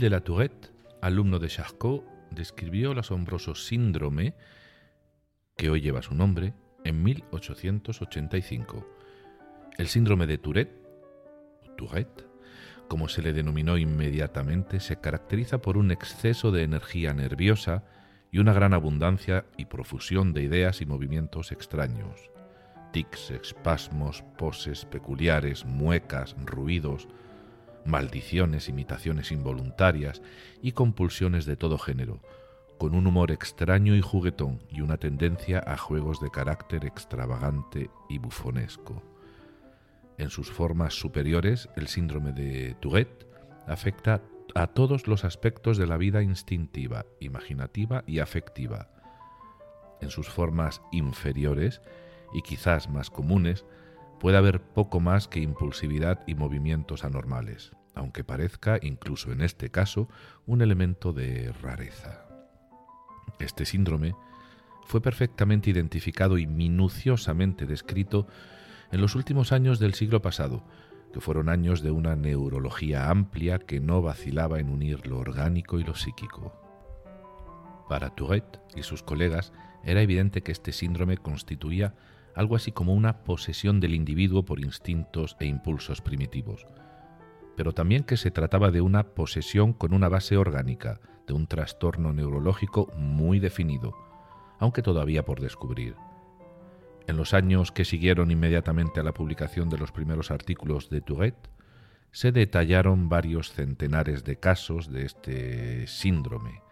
De la Tourette, alumno de Charcot, describió el asombroso síndrome que hoy lleva su nombre en 1885. El síndrome de Tourette, Tourette, como se le denominó inmediatamente, se caracteriza por un exceso de energía nerviosa y una gran abundancia y profusión de ideas y movimientos extraños. Tics, espasmos, poses peculiares, muecas, ruidos, maldiciones, imitaciones involuntarias y compulsiones de todo género, con un humor extraño y juguetón y una tendencia a juegos de carácter extravagante y bufonesco. En sus formas superiores, el síndrome de Tourette afecta a todos los aspectos de la vida instintiva, imaginativa y afectiva. En sus formas inferiores, y quizás más comunes, puede haber poco más que impulsividad y movimientos anormales, aunque parezca, incluso en este caso, un elemento de rareza. Este síndrome fue perfectamente identificado y minuciosamente descrito en los últimos años del siglo pasado, que fueron años de una neurología amplia que no vacilaba en unir lo orgánico y lo psíquico. Para Tourette y sus colegas era evidente que este síndrome constituía algo así como una posesión del individuo por instintos e impulsos primitivos, pero también que se trataba de una posesión con una base orgánica, de un trastorno neurológico muy definido, aunque todavía por descubrir. En los años que siguieron inmediatamente a la publicación de los primeros artículos de Tourette, se detallaron varios centenares de casos de este síndrome.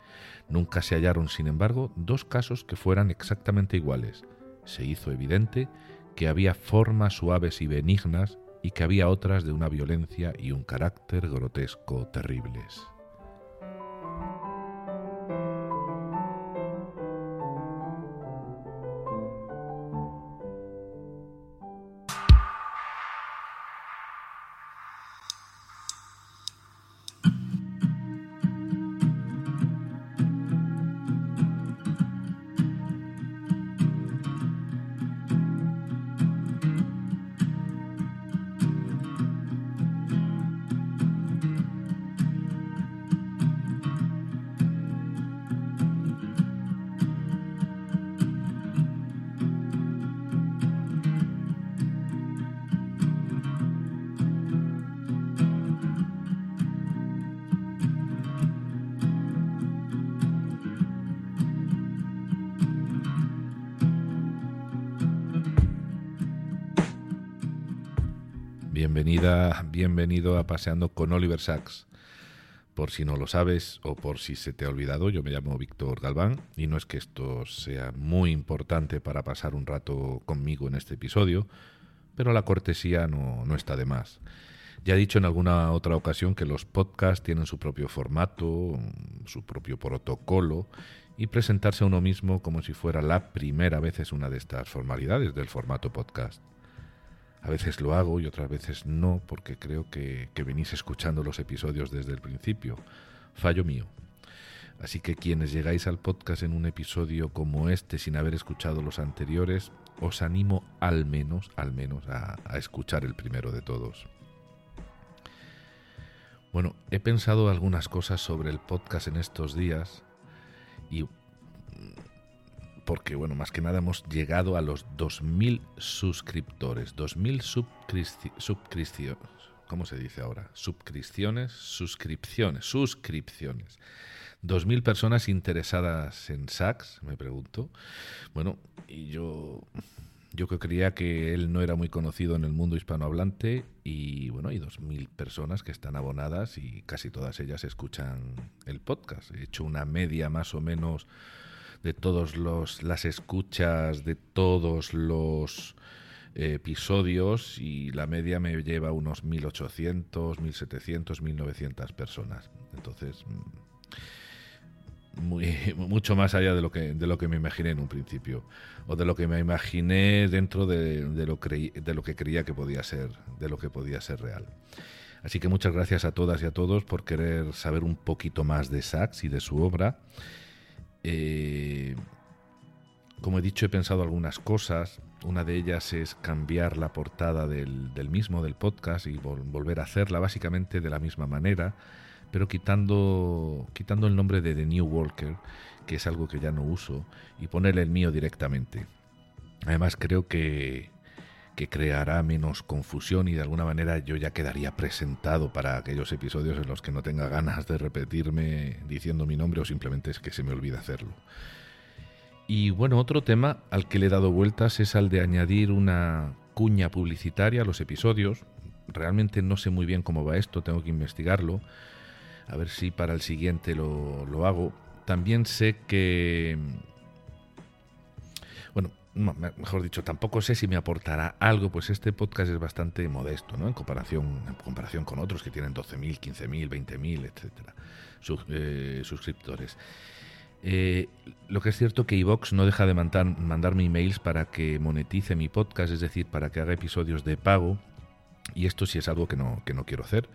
Nunca se hallaron, sin embargo, dos casos que fueran exactamente iguales, se hizo evidente que había formas suaves y benignas y que había otras de una violencia y un carácter grotesco terribles. Bienvenida, bienvenido a Paseando con Oliver Sacks. Por si no lo sabes o por si se te ha olvidado, yo me llamo Víctor Galván y no es que esto sea muy importante para pasar un rato conmigo en este episodio, pero la cortesía no, no está de más. Ya he dicho en alguna otra ocasión que los podcasts tienen su propio formato, su propio protocolo y presentarse a uno mismo como si fuera la primera vez es una de estas formalidades del formato podcast. A veces lo hago y otras veces no, porque creo que, venís escuchando los episodios desde el principio. Fallo mío. Así que quienes llegáis al podcast en un episodio como este sin haber escuchado los anteriores, os animo al menos, al menos a, a escuchar el primero de todos. Bueno, he pensado algunas cosas sobre el podcast en estos días y porque, bueno, más que nada hemos llegado a los 2.000 suscriptores, 2.000 suscripciones, ¿cómo se dice ahora? Suscripciones, suscripciones, suscripciones. 2.000 personas interesadas en SACS, me pregunto. Bueno, y yo, yo creía que él no era muy conocido en el mundo hispanohablante y bueno, hay dos mil personas que están abonadas y casi todas ellas escuchan el podcast. He hecho una media más o menos de todos los las escuchas de todos los episodios y la media me lleva unos 1800, 1700, 1900 personas. Entonces, muy, mucho más allá de lo que de lo que me imaginé en un principio o de lo que me imaginé dentro de, lo, de lo que creía que podía ser de lo que podía ser real así que muchas gracias a todas y a todos por querer saber un poquito más de Sachs y de su obra eh, como he dicho he pensado algunas cosas una de ellas es cambiar la portada del, mismo del podcast y volver a hacerla básicamente de la misma manera pero quitando, quitando el nombre de The New Walker, que es algo que ya no uso, y ponerle el mío directamente. Además creo que, que creará menos confusión y de alguna manera yo ya quedaría presentado para aquellos episodios en los que no tenga ganas de repetirme diciendo mi nombre o simplemente es que se me olvida hacerlo. Y bueno, otro tema al que le he dado vueltas es al de añadir una cuña publicitaria a los episodios. Realmente no sé muy bien cómo va esto, tengo que investigarlo a ver si para el siguiente lo, hago. También sé que... Mejor dicho, tampoco sé si me aportará algo, pues este podcast es bastante modesto, ¿no? En comparación, en comparación con otros que tienen 12.000, 15.000, 20.000, etcétera, eh, suscriptores. Eh, lo que es cierto que iVox no deja de mandar, mandarme emails para que monetice mi podcast, es decir, para que haga episodios de pago. Y esto sí es algo que no, que no quiero hacer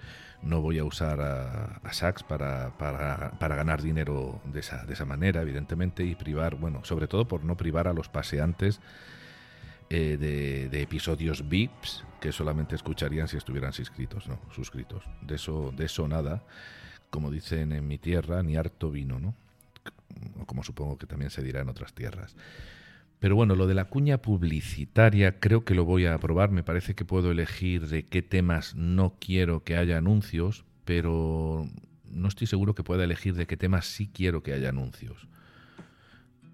no voy a usar a, a Saks para, para, ganar dinero de esa, de esa manera, evidentemente, y privar, bueno, sobre todo por no privar a los paseantes eh, de, episodios VIPs que solamente escucharían si estuvieran suscritos, no, suscritos. De eso, de eso nada, como dicen en mi tierra, ni harto vino, ¿no? Como supongo que también se dirá en otras tierras. Pero bueno, lo de la cuña publicitaria creo que lo voy a probar. Me parece que puedo elegir de qué temas no quiero que haya anuncios, pero no estoy seguro que pueda elegir de qué temas sí quiero que haya anuncios.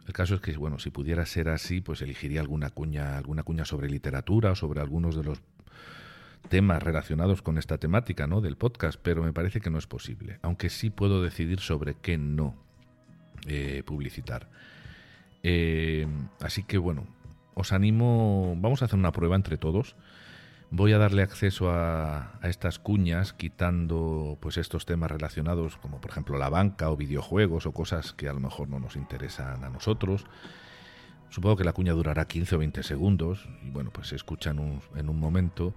El caso es que, bueno, si pudiera ser así, pues elegiría alguna cuña, alguna cuña sobre literatura o sobre algunos de los temas relacionados con esta temática, ¿no? Del podcast, pero me parece que no es posible. Aunque sí puedo decidir sobre qué no eh, publicitar. Eh, así que bueno, os animo, vamos a hacer una prueba entre todos. Voy a darle acceso a, estas cuñas quitando pues estos temas relacionados como por ejemplo la banca o videojuegos o cosas que a lo mejor no nos interesan a nosotros. Supongo que la cuña durará 15 o 20 segundos y bueno, pues se escucha en un, momento.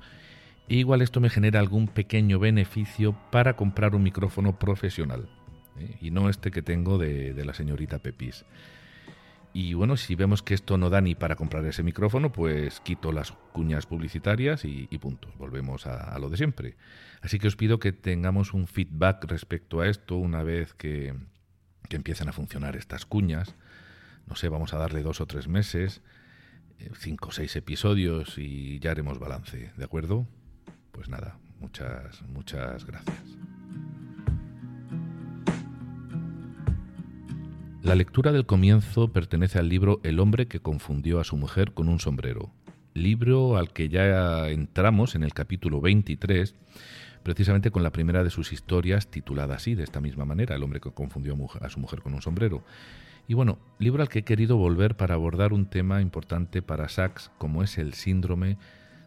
igual esto me genera algún pequeño beneficio para comprar un micrófono profesional ¿eh? y no este que tengo de, de la señorita Pepis. Y bueno, si vemos que esto no da ni para comprar ese micrófono, pues quito las cuñas publicitarias y, punto. Volvemos a, lo de siempre. Así que os pido que tengamos un feedback respecto a esto una vez que, que empiecen a funcionar estas cuñas. No sé, vamos a darle dos o tres meses, eh, cinco o seis episodios y ya haremos balance, ¿de acuerdo? Pues nada, muchas, muchas gracias. La lectura del comienzo pertenece al libro El hombre que confundió a su mujer con un sombrero, libro al que ya entramos en el capítulo 23, precisamente con la primera de sus historias titulada así, de esta misma manera, El hombre que confundió a su mujer con un sombrero. Y bueno, libro al que he querido volver para abordar un tema importante para Sachs, como es el síndrome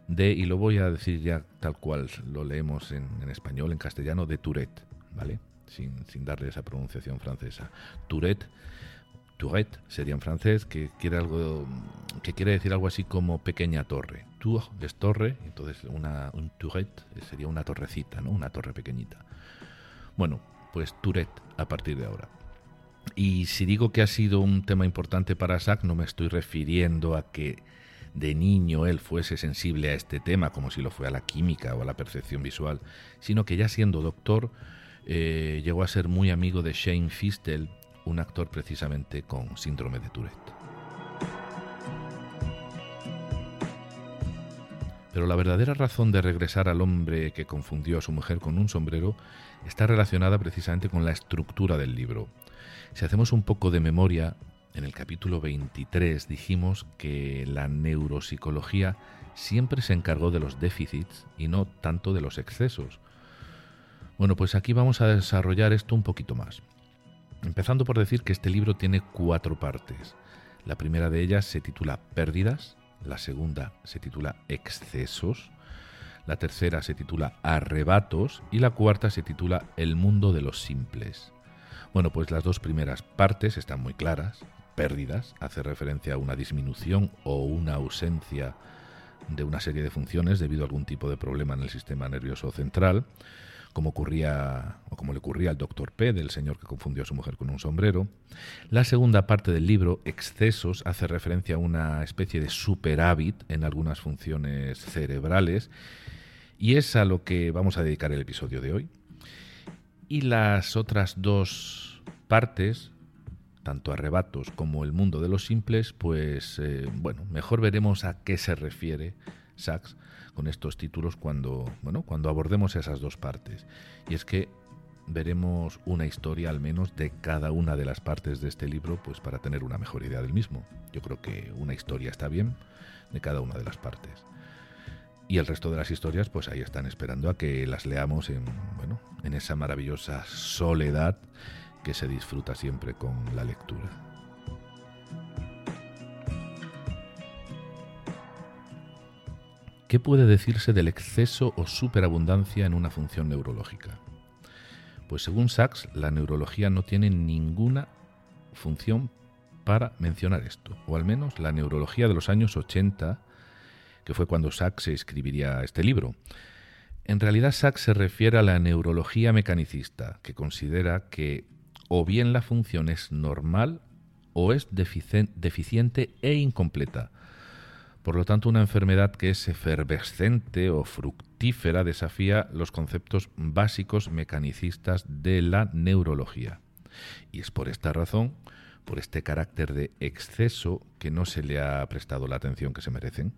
de, y lo voy a decir ya tal cual lo leemos en, español, en castellano, de Tourette, ¿vale? Sin, darle esa pronunciación francesa. Tourette, Tourette sería en francés, que quiere, algo, que quiere decir algo así como pequeña torre. Tour es torre, entonces una, un Tourette sería una torrecita, ¿no? una torre pequeñita. Bueno, pues Tourette a partir de ahora. Y si digo que ha sido un tema importante para Sack, no me estoy refiriendo a que de niño él fuese sensible a este tema, como si lo fue a la química o a la percepción visual, sino que ya siendo doctor eh, llegó a ser muy amigo de Shane Fistel, un actor precisamente con síndrome de Tourette. Pero la verdadera razón de regresar al hombre que confundió a su mujer con un sombrero está relacionada precisamente con la estructura del libro. Si hacemos un poco de memoria, en el capítulo 23 dijimos que la neuropsicología siempre se encargó de los déficits y no tanto de los excesos. Bueno, pues aquí vamos a desarrollar esto un poquito más. Empezando por decir que este libro tiene cuatro partes. La primera de ellas se titula Pérdidas, la segunda se titula Excesos, la tercera se titula Arrebatos y la cuarta se titula El mundo de los simples. Bueno, pues las dos primeras partes están muy claras. Pérdidas hace referencia a una disminución o una ausencia de una serie de funciones debido a algún tipo de problema en el sistema nervioso central, como ocurría o como le ocurría al doctor P, del señor que confundió a su mujer con un sombrero. La segunda parte del libro, Excesos, hace referencia a una especie de superávit en algunas funciones cerebrales y es a lo que vamos a dedicar el episodio de hoy. Y las otras dos partes, tanto arrebatos como el mundo de los simples, pues eh, bueno, mejor veremos a qué se refiere Sachs con estos títulos cuando, bueno, cuando abordemos esas dos partes. Y es que veremos una historia al menos de cada una de las partes de este libro, pues para tener una mejor idea del mismo. Yo creo que una historia está bien de cada una de las partes. Y el resto de las historias, pues ahí están esperando a que las leamos en, bueno, en esa maravillosa soledad que se disfruta siempre con la lectura. ¿Qué puede decirse del exceso o superabundancia en una función neurológica? Pues según Sachs, la neurología no tiene ninguna función para mencionar esto, o al menos la neurología de los años 80 que fue cuando Sachs escribiría este libro. En realidad Sachs se refiere a la neurología mecanicista, que considera que o bien la función es normal o es deficiente e incompleta. Por lo tanto, una enfermedad que es efervescente o fructífera desafía los conceptos básicos mecanicistas de la neurología. Y es por esta razón, por este carácter de exceso, que no se le ha prestado la atención que se merecen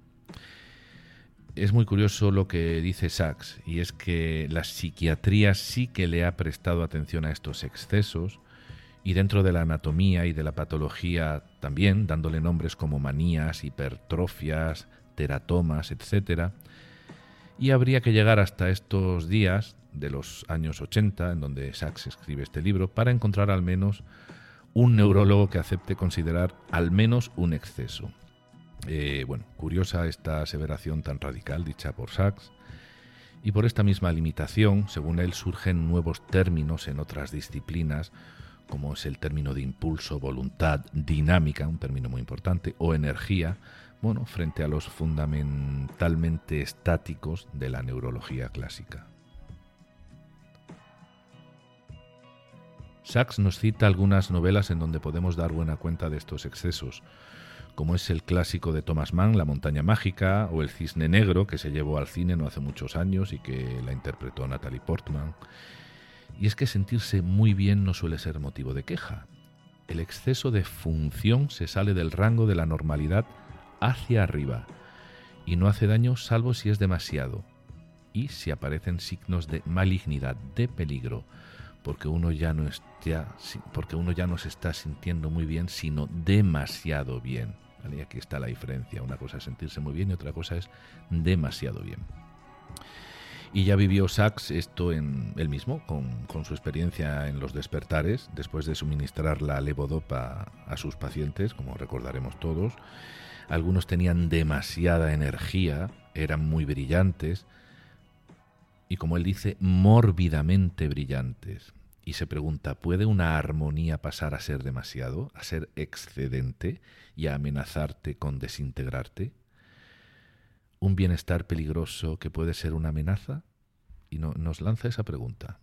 es muy curioso lo que dice Sachs, y es que la psiquiatría sí que le ha prestado atención a estos excesos, y dentro de la anatomía y de la patología también, dándole nombres como manías, hipertrofias, teratomas, etc. Y habría que llegar hasta estos días de los años 80, en donde Sachs escribe este libro, para encontrar al menos un neurólogo que acepte considerar al menos un exceso. Eh, bueno, curiosa esta aseveración tan radical dicha por Sachs. Y por esta misma limitación, según él, surgen nuevos términos en otras disciplinas, como es el término de impulso, voluntad, dinámica, un término muy importante, o energía, bueno, frente a los fundamentalmente estáticos de la neurología clásica. Sachs nos cita algunas novelas en donde podemos dar buena cuenta de estos excesos, como es el clásico de Thomas Mann, La montaña mágica, o El cisne negro, que se llevó al cine no hace muchos años y que la interpretó Natalie Portman. Y es que sentirse muy bien no suele ser motivo de queja. El exceso de función se sale del rango de la normalidad hacia arriba y no hace daño salvo si es demasiado y si aparecen signos de malignidad, de peligro, porque uno ya no está, porque uno ya no se está sintiendo muy bien, sino demasiado bien. Y aquí está la diferencia. Una cosa es sentirse muy bien y otra cosa es demasiado bien. Y ya vivió Sachs esto en él mismo, con, su experiencia en los despertares, después de suministrar la levodopa a sus pacientes, como recordaremos todos. Algunos tenían demasiada energía, eran muy brillantes, y como él dice, mórbidamente brillantes. Y se pregunta, ¿puede una armonía pasar a ser demasiado, a ser excedente y a amenazarte con desintegrarte? ¿Un bienestar peligroso que puede ser una amenaza? Y no, nos lanza esa pregunta.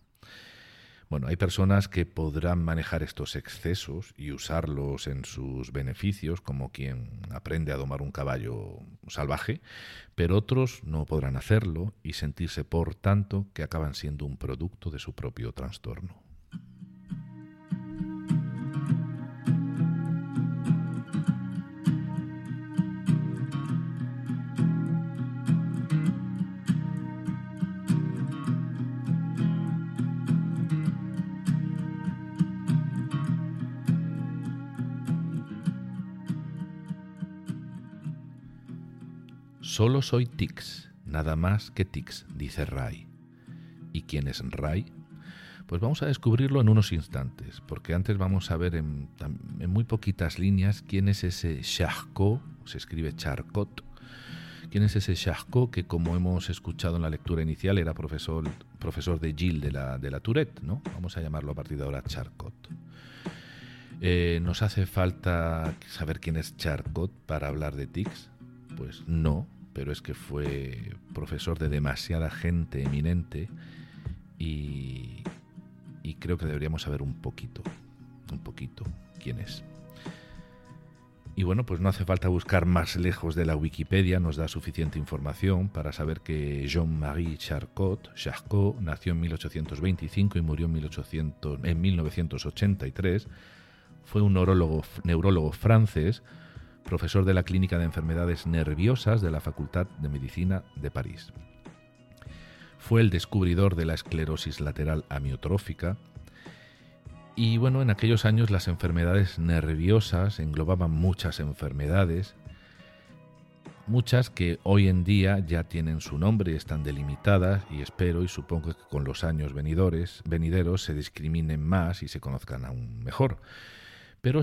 Bueno, hay personas que podrán manejar estos excesos y usarlos en sus beneficios, como quien aprende a domar un caballo salvaje, pero otros no podrán hacerlo y sentirse por tanto que acaban siendo un producto de su propio trastorno. Solo soy Tix, nada más que Tix, dice Ray. ¿Y quién es Ray? Pues vamos a descubrirlo en unos instantes, porque antes vamos a ver en, muy poquitas líneas quién es ese Charcot, se escribe Charcot, quién es ese Charcot que como hemos escuchado en la lectura inicial era profesor, profesor de Gilles de la, de la Tourette, ¿no? Vamos a llamarlo a partir de ahora Charcot. Eh, ¿Nos hace falta saber quién es Charcot para hablar de Tix? Pues no, pero es que fue profesor de demasiada gente eminente y, creo que deberíamos saber un poquito, un poquito quién es. Y bueno, pues no hace falta buscar más lejos de la Wikipedia, nos da suficiente información para saber que Jean-Marie Charcot, Charcot nació en 1825 y murió en, 1800, en 1983 fue un neurólogo francés, profesor de la Clínica de Enfermedades Nerviosas de la Facultad de Medicina de París. Fue el descubridor de la esclerosis lateral amiotrófica. Y bueno, en aquellos años las enfermedades nerviosas englobaban muchas enfermedades, muchas que hoy en día ya tienen su nombre están delimitadas y espero y supongo que con los años venidores, venideros se discriminen más y se conozcan aún mejor. Pero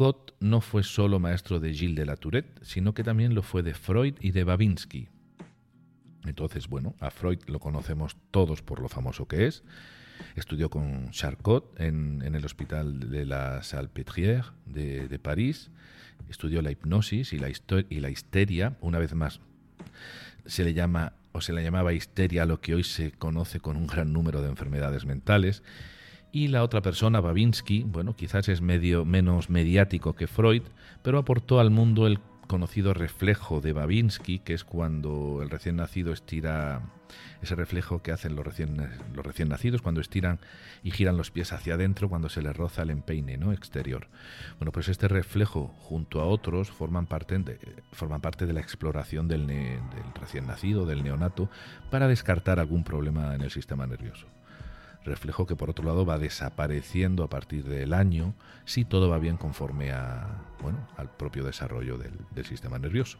Charcot no fue solo maestro de Gilles de la Tourette, sino que también lo fue de Freud y de Babinski. Entonces, bueno, a Freud lo conocemos todos por lo famoso que es. Estudió con Charcot en, el Hospital de la Salpêtrière de, de París. Estudió la hipnosis y la, y la histeria. Una vez más, se le llama o se le llamaba histeria a lo que hoy se conoce con un gran número de enfermedades mentales. Y la otra persona, Babinski, bueno, quizás es medio menos mediático que Freud, pero aportó al mundo el conocido reflejo de Babinski, que es cuando el recién nacido estira ese reflejo que hacen los recién, los recién nacidos cuando estiran y giran los pies hacia adentro cuando se les roza el empeine ¿no? exterior. Bueno, pues este reflejo junto a otros forman parte de, forman parte de la exploración del, del recién nacido, del neonato, para descartar algún problema en el sistema nervioso reflejo que por otro lado va desapareciendo a partir del año si todo va bien conforme a, bueno, al propio desarrollo del, sistema nervioso.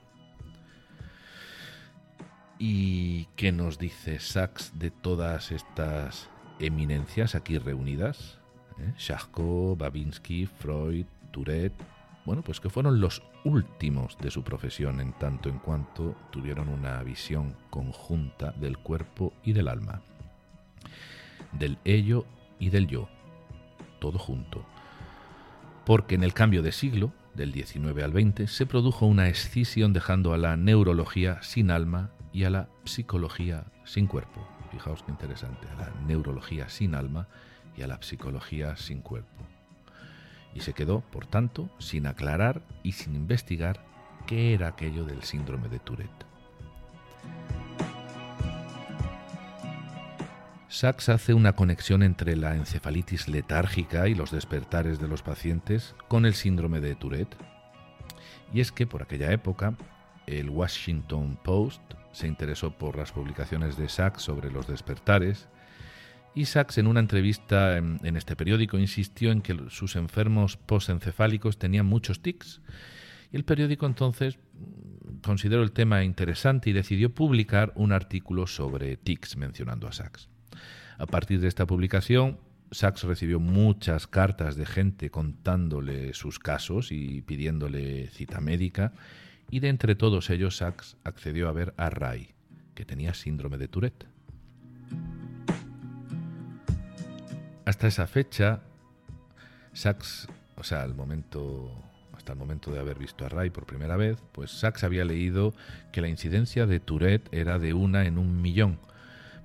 ¿Y qué nos dice Sachs de todas estas eminencias aquí reunidas? ¿Eh? Babinski, Freud, Tourette. Bueno, pues que fueron los últimos de su profesión en tanto en cuanto tuvieron una visión conjunta del cuerpo y del alma del ello y del yo, todo junto. Porque en el cambio de siglo, del 19 al 20, se produjo una escisión dejando a la neurología sin alma y a la psicología sin cuerpo. Fijaos qué interesante, a la neurología sin alma y a la psicología sin cuerpo. Y se quedó, por tanto, sin aclarar y sin investigar qué era aquello del síndrome de Tourette. Sachs hace una conexión entre la encefalitis letárgica y los despertares de los pacientes con el síndrome de Tourette. Y es que por aquella época el Washington Post se interesó por las publicaciones de Sachs sobre los despertares y Sachs en una entrevista en, este periódico insistió en que sus enfermos postencefálicos tenían muchos tics. Y el periódico entonces consideró el tema interesante y decidió publicar un artículo sobre tics mencionando a Sachs. A partir de esta publicación, Sachs recibió muchas cartas de gente contándole sus casos y pidiéndole cita médica, y de entre todos ellos Sachs accedió a ver a Ray, que tenía síndrome de Tourette. Hasta esa fecha, Sachs, o sea, al momento, hasta el momento de haber visto a Ray por primera vez, pues Sachs había leído que la incidencia de Tourette era de una en un millón,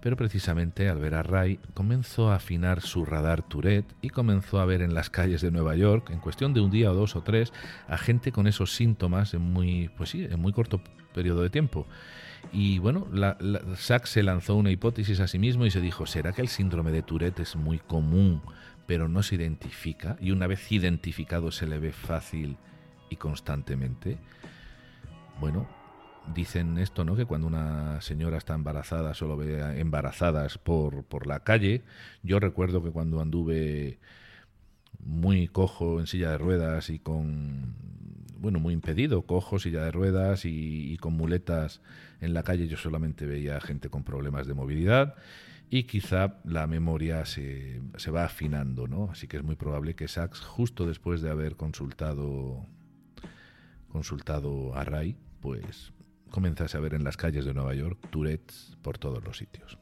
pero precisamente al ver a Ray comenzó a afinar su radar Tourette y comenzó a ver en las calles de Nueva York, en cuestión de un día o dos o tres, a gente con esos síntomas en muy, pues sí, en muy corto periodo de tiempo. Y bueno, la, Sachs se lanzó una hipótesis a sí mismo y se dijo, ¿será que el síndrome de Tourette es muy común, pero no se identifica? Y una vez identificado se le ve fácil y constantemente. Bueno, dicen esto, ¿no? Que cuando una señora está embarazada solo ve embarazadas por, por la calle. Yo recuerdo que cuando anduve muy cojo en silla de ruedas y con bueno, muy impedido, cojo, silla de ruedas y, con muletas en la calle. Yo solamente veía gente con problemas de movilidad y quizá la memoria se, se, va afinando, ¿no? Así que es muy probable que Sachs, justo después de haber consultado, consultado a Ray, pues comenzase a ver en las calles de Nueva York Tourette's por todos los sitios.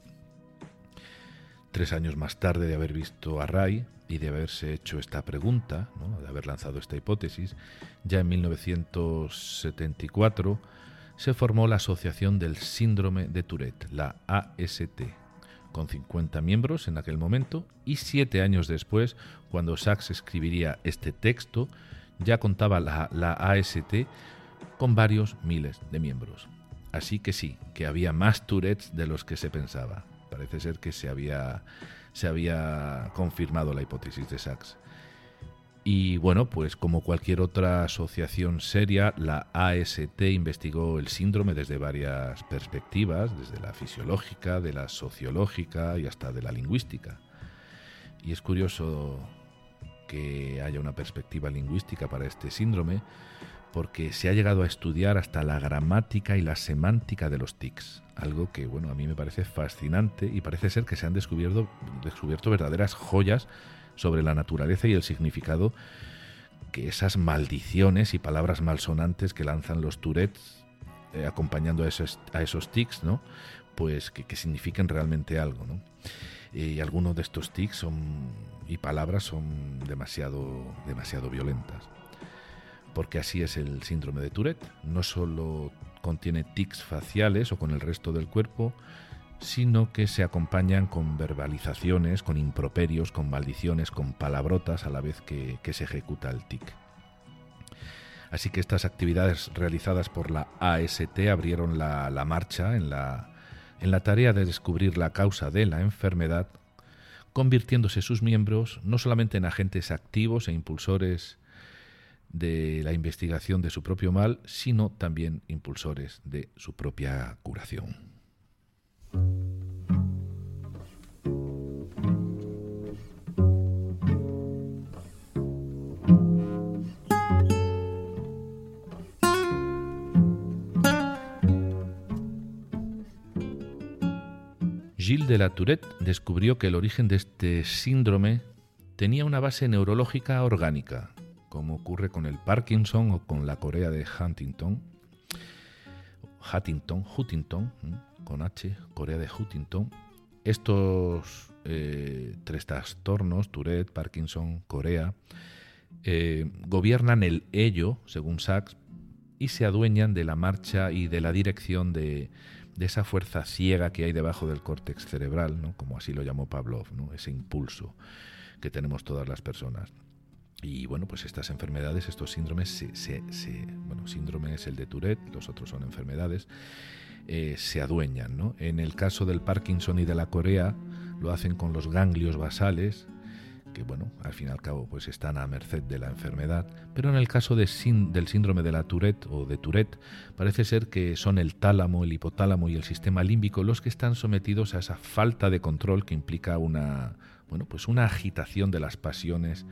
Tres años más tarde de haber visto a Ray y de haberse hecho esta pregunta, de haber lanzado esta hipótesis, ya en 1974 se formó la Asociación del Síndrome de Tourette, la AST, con 50 miembros en aquel momento, y siete años después, cuando Sachs escribiría este texto, ya contaba la, la AST con varios miles de miembros. Así que sí, que había más Tourettes de los que se pensaba. Parece ser que se había, se había confirmado la hipótesis de Sachs. Y bueno, pues como cualquier otra asociación seria, la AST investigó el síndrome desde varias perspectivas, desde la fisiológica, de la sociológica y hasta de la lingüística. Y es curioso que haya una perspectiva lingüística para este síndrome, porque se ha llegado a estudiar hasta la gramática y la semántica de los tics, algo que bueno, a mí me parece fascinante y parece ser que se han descubierto, descubierto verdaderas joyas sobre la naturaleza y el significado que esas maldiciones y palabras malsonantes que lanzan los Tourettes eh, acompañando a esos, a esos tics, ¿no? Pues que, que signifiquen realmente algo, ¿no? Y algunos de estos tics son, y palabras son demasiado, demasiado violentas porque así es el síndrome de Tourette. No solo contiene tics faciales o con el resto del cuerpo, sino que se acompañan con verbalizaciones, con improperios, con maldiciones, con palabrotas a la vez que, se ejecuta el tic. Así que estas actividades realizadas por la AST abrieron la, la marcha en la, en la tarea de descubrir la causa de la enfermedad, convirtiéndose sus miembros no solamente en agentes activos e impulsores de la investigación de su propio mal, sino también impulsores de su propia curación. Gilles de la Tourette descubrió que el origen de este síndrome tenía una base neurológica orgánica, como ocurre con el Parkinson o con la Corea de Huntington. Huntington, Huntington, con H, Corea de Huntington. Estos eh, tres trastornos, Tourette, Parkinson, Corea, eh, gobiernan el ello, según Sachs, y se adueñan de la marcha y de la dirección de, esa fuerza ciega que hay debajo del córtex cerebral, como así lo llamó Pavlov, ese impulso que tenemos todas las personas. Y bueno, pues estas enfermedades, estos síndromes, se, bueno, síndrome es el de Tourette, los otros son enfermedades, eh, se adueñan. ¿no? En el caso del Parkinson y de la Corea, lo hacen con los ganglios basales, que bueno, al fin y al cabo pues están a merced de la enfermedad, pero en el caso de del síndrome de la Tourette o de Tourette, parece ser que son el tálamo, el hipotálamo y el sistema límbico los que están sometidos a esa falta de control que implica una, bueno, pues una agitación de las pasiones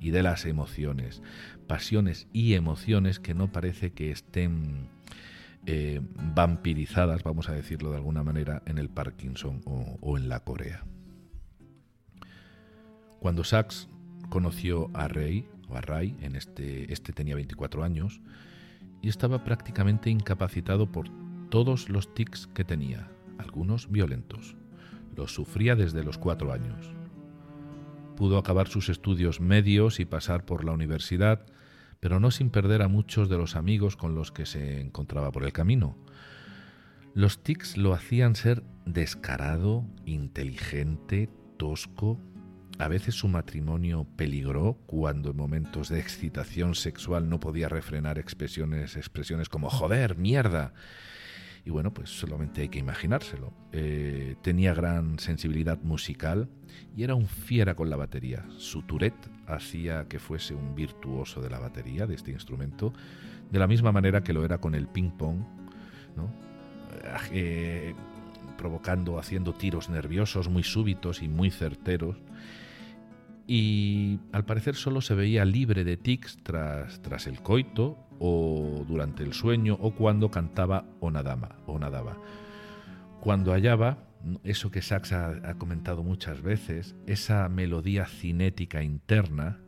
y de las emociones. Pasiones y emociones que no parece que estén eh, vampirizadas, vamos a decirlo de alguna manera, en el Parkinson o, en la Corea. Cuando Sachs conoció a Ray, o a Ray, en este, este tenía 24 años, y estaba prácticamente incapacitado por todos los tics que tenía, algunos violentos. Los sufría desde los cuatro años pudo acabar sus estudios medios y pasar por la universidad, pero no sin perder a muchos de los amigos con los que se encontraba por el camino. Los tics lo hacían ser descarado, inteligente, tosco. A veces su matrimonio peligró cuando en momentos de excitación sexual no podía refrenar expresiones, expresiones como joder, mierda. Y bueno, pues solamente hay que imaginárselo. Eh, tenía gran sensibilidad musical y era un fiera con la batería. Su Tourette hacía que fuese un virtuoso de la batería, de este instrumento, de la misma manera que lo era con el ping-pong, ¿no? Eh, provocando, haciendo tiros nerviosos muy súbitos y muy certeros. Y al parecer solo se veía libre de tics tras, tras el coito o durante el sueño o cuando cantaba o nadaba. Cuando hallaba, eso que Sachs ha, comentado muchas veces, esa melodía cinética interna,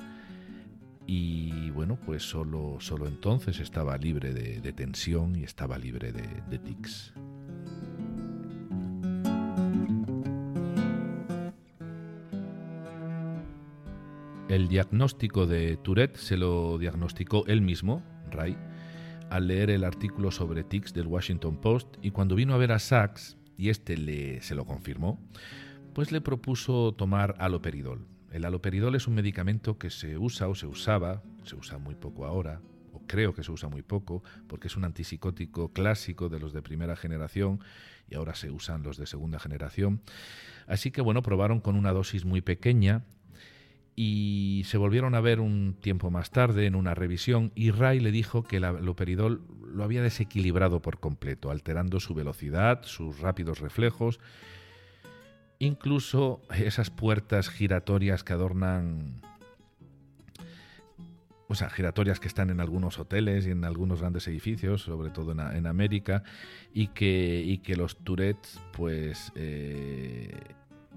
y bueno, pues solo, solo entonces estaba libre de, tensión y estaba libre de, de tics. El diagnóstico de Tourette se lo diagnosticó él mismo, Ray, al leer el artículo sobre tics del Washington Post y cuando vino a ver a Sachs, y este le, se lo confirmó, pues le propuso tomar aloperidol. El aloperidol es un medicamento que se usa o se usaba, se usa muy poco ahora, o creo que se usa muy poco, porque es un antipsicótico clásico de los de primera generación y ahora se usan los de segunda generación. Así que bueno, probaron con una dosis muy pequeña y se volvieron a ver un tiempo más tarde en una revisión y Ray le dijo que el aloperidol lo había desequilibrado por completo, alterando su velocidad, sus rápidos reflejos, incluso esas puertas giratorias que adornan o sea, giratorias que están en algunos hoteles y en algunos grandes edificios, sobre todo en, América, y que, y que los Tourettes, pues, eh,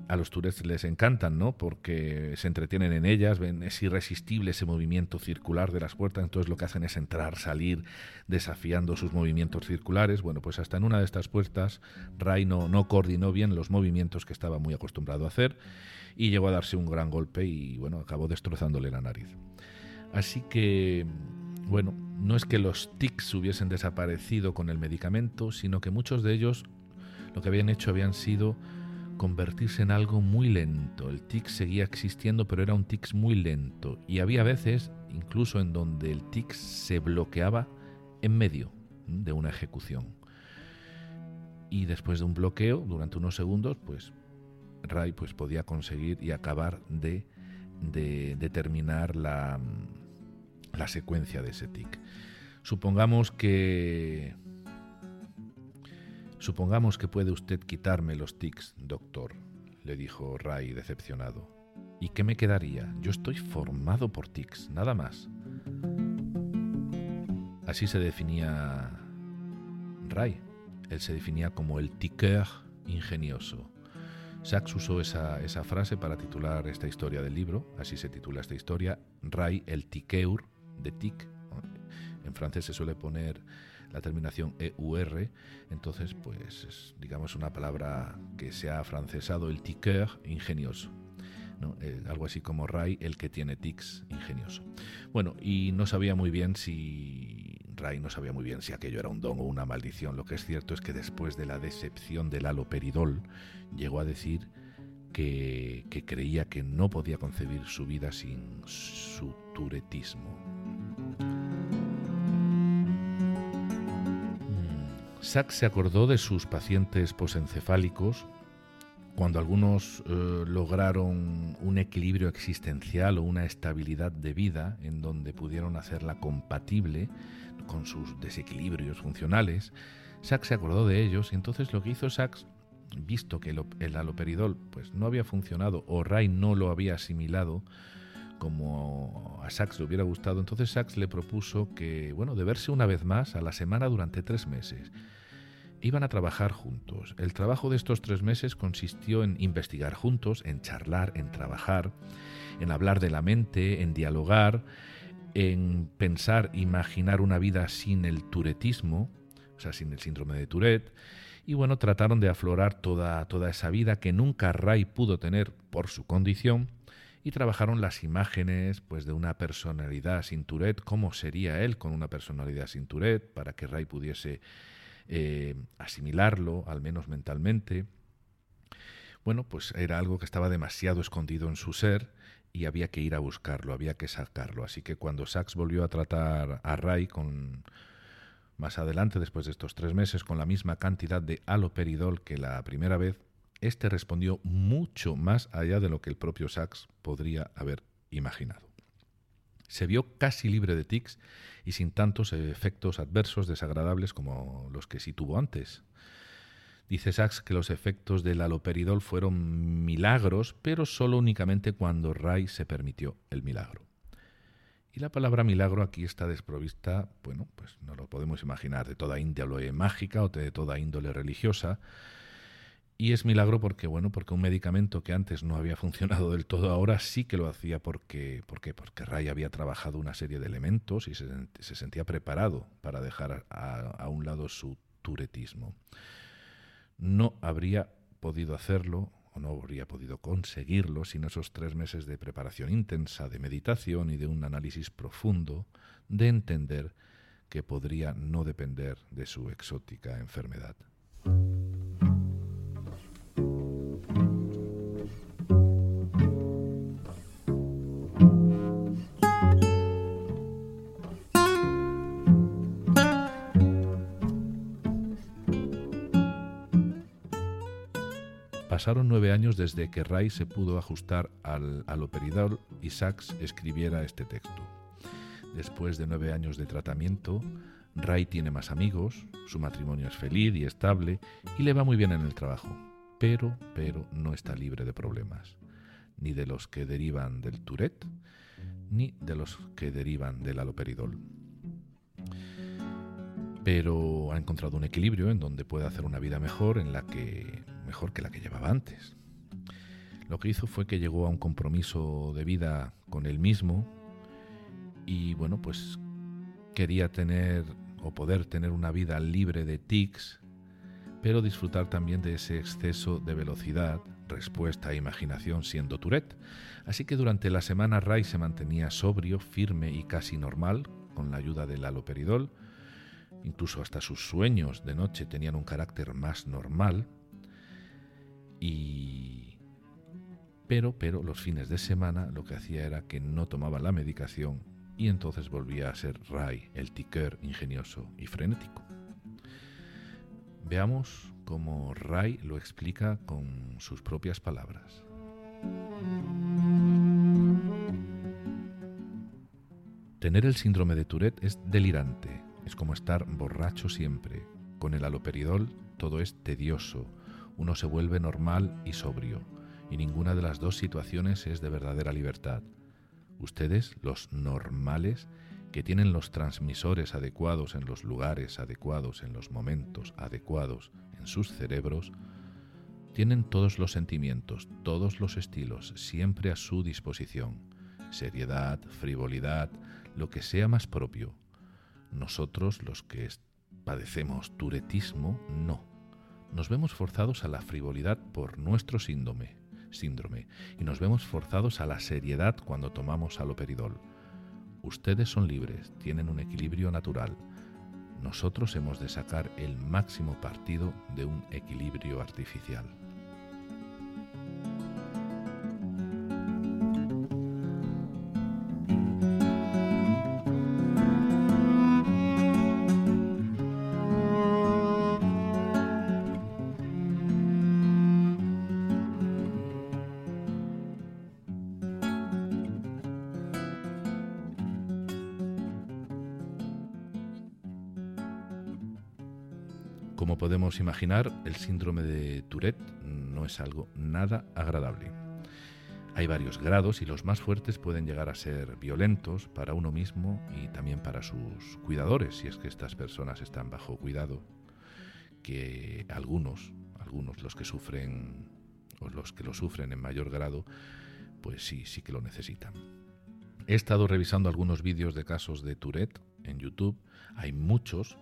a los tours les encantan, ¿no? Porque se entretienen en ellas, ven, es irresistible ese movimiento circular de las puertas, entonces lo que hacen es entrar, salir, desafiando sus movimientos circulares. Bueno, pues hasta en una de estas puertas Ray no, no coordinó bien los movimientos que estaba muy acostumbrado a hacer y llegó a darse un gran golpe y bueno, acabó destrozándole la nariz. Así que, bueno, no es que los tics hubiesen desaparecido con el medicamento, sino que muchos de ellos lo que habían hecho habían sido convertirse en algo muy lento. El tic seguía existiendo, pero era un tic muy lento. Y había veces, incluso en donde el tic se bloqueaba en medio de una ejecución. Y después de un bloqueo, durante unos segundos, pues Ray pues, podía conseguir y acabar de, de determinar la, la secuencia de ese tic. Supongamos que Supongamos que puede usted quitarme los tics, doctor, le dijo Ray decepcionado. ¿Y qué me quedaría? Yo estoy formado por tics, nada más. Así se definía Ray. Él se definía como el tiqueur ingenioso. Sachs usó esa, esa, frase para titular esta historia del libro, así se titula esta historia, Ray el tiqueur, de tic. En francés se suele poner la terminación EUR, entonces pues es, digamos una palabra que se ha francesado el tiqueur ingenioso. Eh, algo así como Ray, el que tiene tics ingenioso. Bueno, y no sabía muy bien si Ray no sabía muy bien si aquello era un don o una maldición. Lo que es cierto es que después de la decepción del aloperidol, llegó a decir que, que creía que no podía concebir su vida sin su turetismo. Sachs se acordó de sus pacientes posencefálicos cuando algunos eh, lograron un equilibrio existencial o una estabilidad de vida en donde pudieron hacerla compatible con sus desequilibrios funcionales, Sachs se acordó de ellos y entonces lo que hizo Sachs, visto que el, aloperidol pues, no había funcionado o Ray no lo había asimilado, como a Sachs le hubiera gustado, entonces Sachs le propuso que, bueno, de verse una vez más a la semana durante tres meses iban a trabajar juntos. El trabajo de estos tres meses consistió en investigar juntos, en charlar, en trabajar, en hablar de la mente, en dialogar, en pensar, imaginar una vida sin el turetismo, o sea, sin el síndrome de Tourette, y bueno, trataron de aflorar toda, toda esa vida que nunca Ray pudo tener por su condición, y trabajaron las imágenes pues de una personalidad sin Tourette, cómo sería él con una personalidad sin Tourette, para que Ray pudiese eh, asimilarlo, al menos mentalmente. Bueno, pues era algo que estaba demasiado escondido en su ser y había que ir a buscarlo, había que sacarlo. Así que cuando Sachs volvió a tratar a Ray con más adelante, después de estos tres meses, con la misma cantidad de aloperidol que la primera vez, este respondió mucho más allá de lo que el propio Sachs podría haber imaginado. Se vio casi libre de tics y sin tantos efectos adversos desagradables como los que sí tuvo antes. Dice Sachs que los efectos del aloperidol fueron milagros, pero solo únicamente cuando Ray se permitió el milagro. Y la palabra milagro aquí está desprovista, bueno, pues no lo podemos imaginar, de toda índole mágica o de toda índole religiosa. Y es milagro porque, bueno, porque un medicamento que antes no había funcionado del todo, ahora sí que lo hacía porque, porque Ray había trabajado una serie de elementos y se, sentía preparado para dejar a, a un lado su turetismo. No habría podido hacerlo o no habría podido conseguirlo sin esos tres meses de preparación intensa, de meditación y de un análisis profundo de entender que podría no depender de su exótica enfermedad. Pasaron nueve años desde que Ray se pudo ajustar al aloperidol y Sachs escribiera este texto. Después de nueve años de tratamiento, Ray tiene más amigos, su matrimonio es feliz y estable y le va muy bien en el trabajo, pero, pero no está libre de problemas, ni de los que derivan del Tourette, ni de los que derivan del aloperidol. Pero ha encontrado un equilibrio en donde puede hacer una vida mejor en la que mejor que la que llevaba antes. Lo que hizo fue que llegó a un compromiso de vida con él mismo y bueno, pues quería tener o poder tener una vida libre de tics, pero disfrutar también de ese exceso de velocidad, respuesta e imaginación siendo Tourette. Así que durante la semana Ray se mantenía sobrio, firme y casi normal con la ayuda del aloperidol. Incluso hasta sus sueños de noche tenían un carácter más normal, y pero pero los fines de semana lo que hacía era que no tomaba la medicación y entonces volvía a ser Ray, el ticker ingenioso y frenético. Veamos cómo Ray lo explica con sus propias palabras. Tener el síndrome de Tourette es delirante, es como estar borracho siempre. Con el aloperidol todo es tedioso, uno se vuelve normal y sobrio, y ninguna de las dos situaciones es de verdadera libertad. Ustedes, los normales, que tienen los transmisores adecuados en los lugares adecuados, en los momentos adecuados, en sus cerebros, tienen todos los sentimientos, todos los estilos, siempre a su disposición. Seriedad, frivolidad, lo que sea más propio. Nosotros, los que padecemos turetismo, no nos vemos forzados a la frivolidad por nuestro síndrome, síndrome y nos vemos forzados a la seriedad cuando tomamos aloperidol. Ustedes son libres, tienen un equilibrio natural. Nosotros hemos de sacar el máximo partido de un equilibrio artificial. Imaginar, el síndrome de Tourette no es algo nada agradable. Hay varios grados y los más fuertes pueden llegar a ser violentos para uno mismo y también para sus cuidadores, si es que estas personas están bajo cuidado, que algunos, algunos los que sufren o los que lo sufren en mayor grado, pues sí, sí que lo necesitan. He estado revisando algunos vídeos de casos de Tourette en YouTube, hay muchos,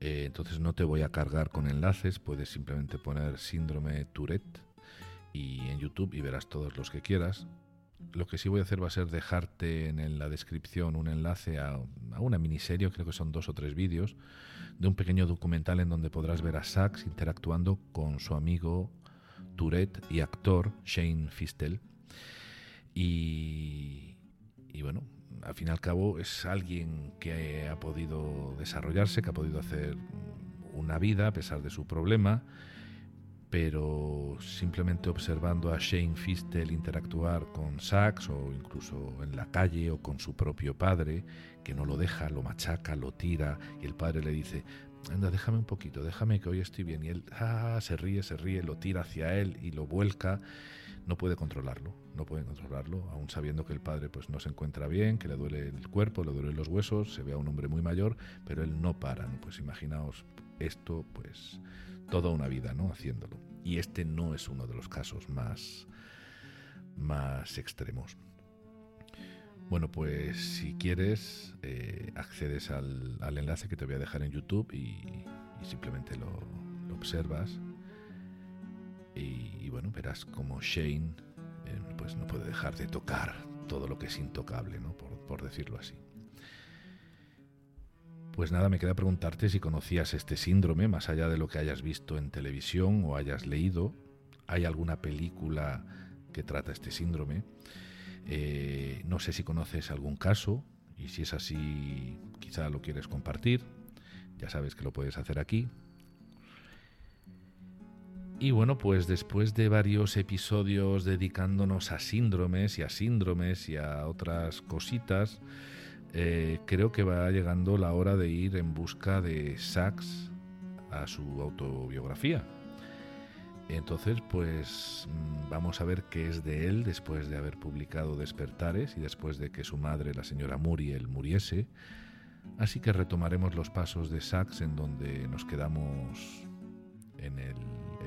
eh, entonces no te voy a cargar con enlaces, puedes simplemente poner síndrome Tourette y en YouTube y verás todos los que quieras. Lo que sí voy a hacer va a ser dejarte en la descripción un enlace a, una miniserie, creo que son dos o tres vídeos, de un pequeño documental en donde podrás ver a Sachs interactuando con su amigo Tourette y actor Shane Fistel. Y, y bueno, al fin y al cabo es alguien que ha podido desarrollarse, que ha podido hacer una vida a pesar de su problema, pero simplemente observando a Shane Fistel interactuar con Sachs o incluso en la calle o con su propio padre, que no lo deja, lo machaca, lo tira y el padre le dice, anda, déjame un poquito, déjame que hoy estoy bien y él ah, se ríe, se ríe, lo tira hacia él y lo vuelca no puede controlarlo, no puede controlarlo, aún sabiendo que el padre pues no se encuentra bien, que le duele el cuerpo, le duelen los huesos, se ve a un hombre muy mayor, pero él no para. Pues imaginaos esto, pues toda una vida, ¿no? Haciéndolo. Y este no es uno de los casos más, más extremos. Bueno, pues si quieres, eh, accedes al, enlace que te voy a dejar en YouTube y, simplemente lo, observas. Y, bueno, verás como Shane eh, pues no puede dejar de tocar todo lo que es intocable, ¿no? por, por decirlo así. Pues nada, me queda preguntarte si conocías este síndrome, más allá de lo que hayas visto en televisión o hayas leído. ¿Hay alguna película que trata este síndrome? Eh, no sé si conoces algún caso y si es así, quizá lo quieres compartir. Ya sabes que lo puedes hacer aquí. Y bueno, pues después de varios episodios dedicándonos a síndromes y a síndromes y a otras cositas, eh, creo que va llegando la hora de ir en busca de Sachs a su autobiografía. Entonces, pues mm, vamos a ver qué es de él después de haber publicado Despertares y después de que su madre, la señora Muriel, muriese. Así que retomaremos los pasos de Sachs en donde nos quedamos en el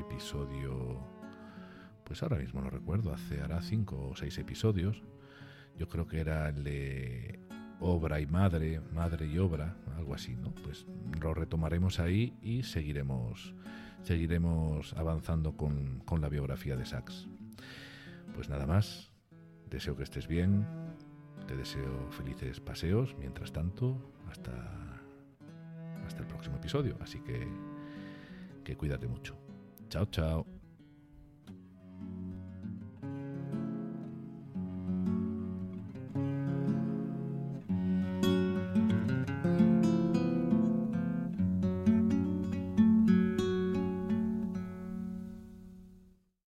episodio, pues ahora mismo no recuerdo, hace hará cinco o seis episodios. Yo creo que era el de obra y madre, madre y obra, algo así, ¿no? Pues lo retomaremos ahí y seguiremos seguiremos avanzando con, la biografía de Sachs. Pues nada más, deseo que estés bien, te deseo felices paseos, mientras tanto, hasta, hasta el próximo episodio, así que, que cuídate mucho. Ciao, ciao.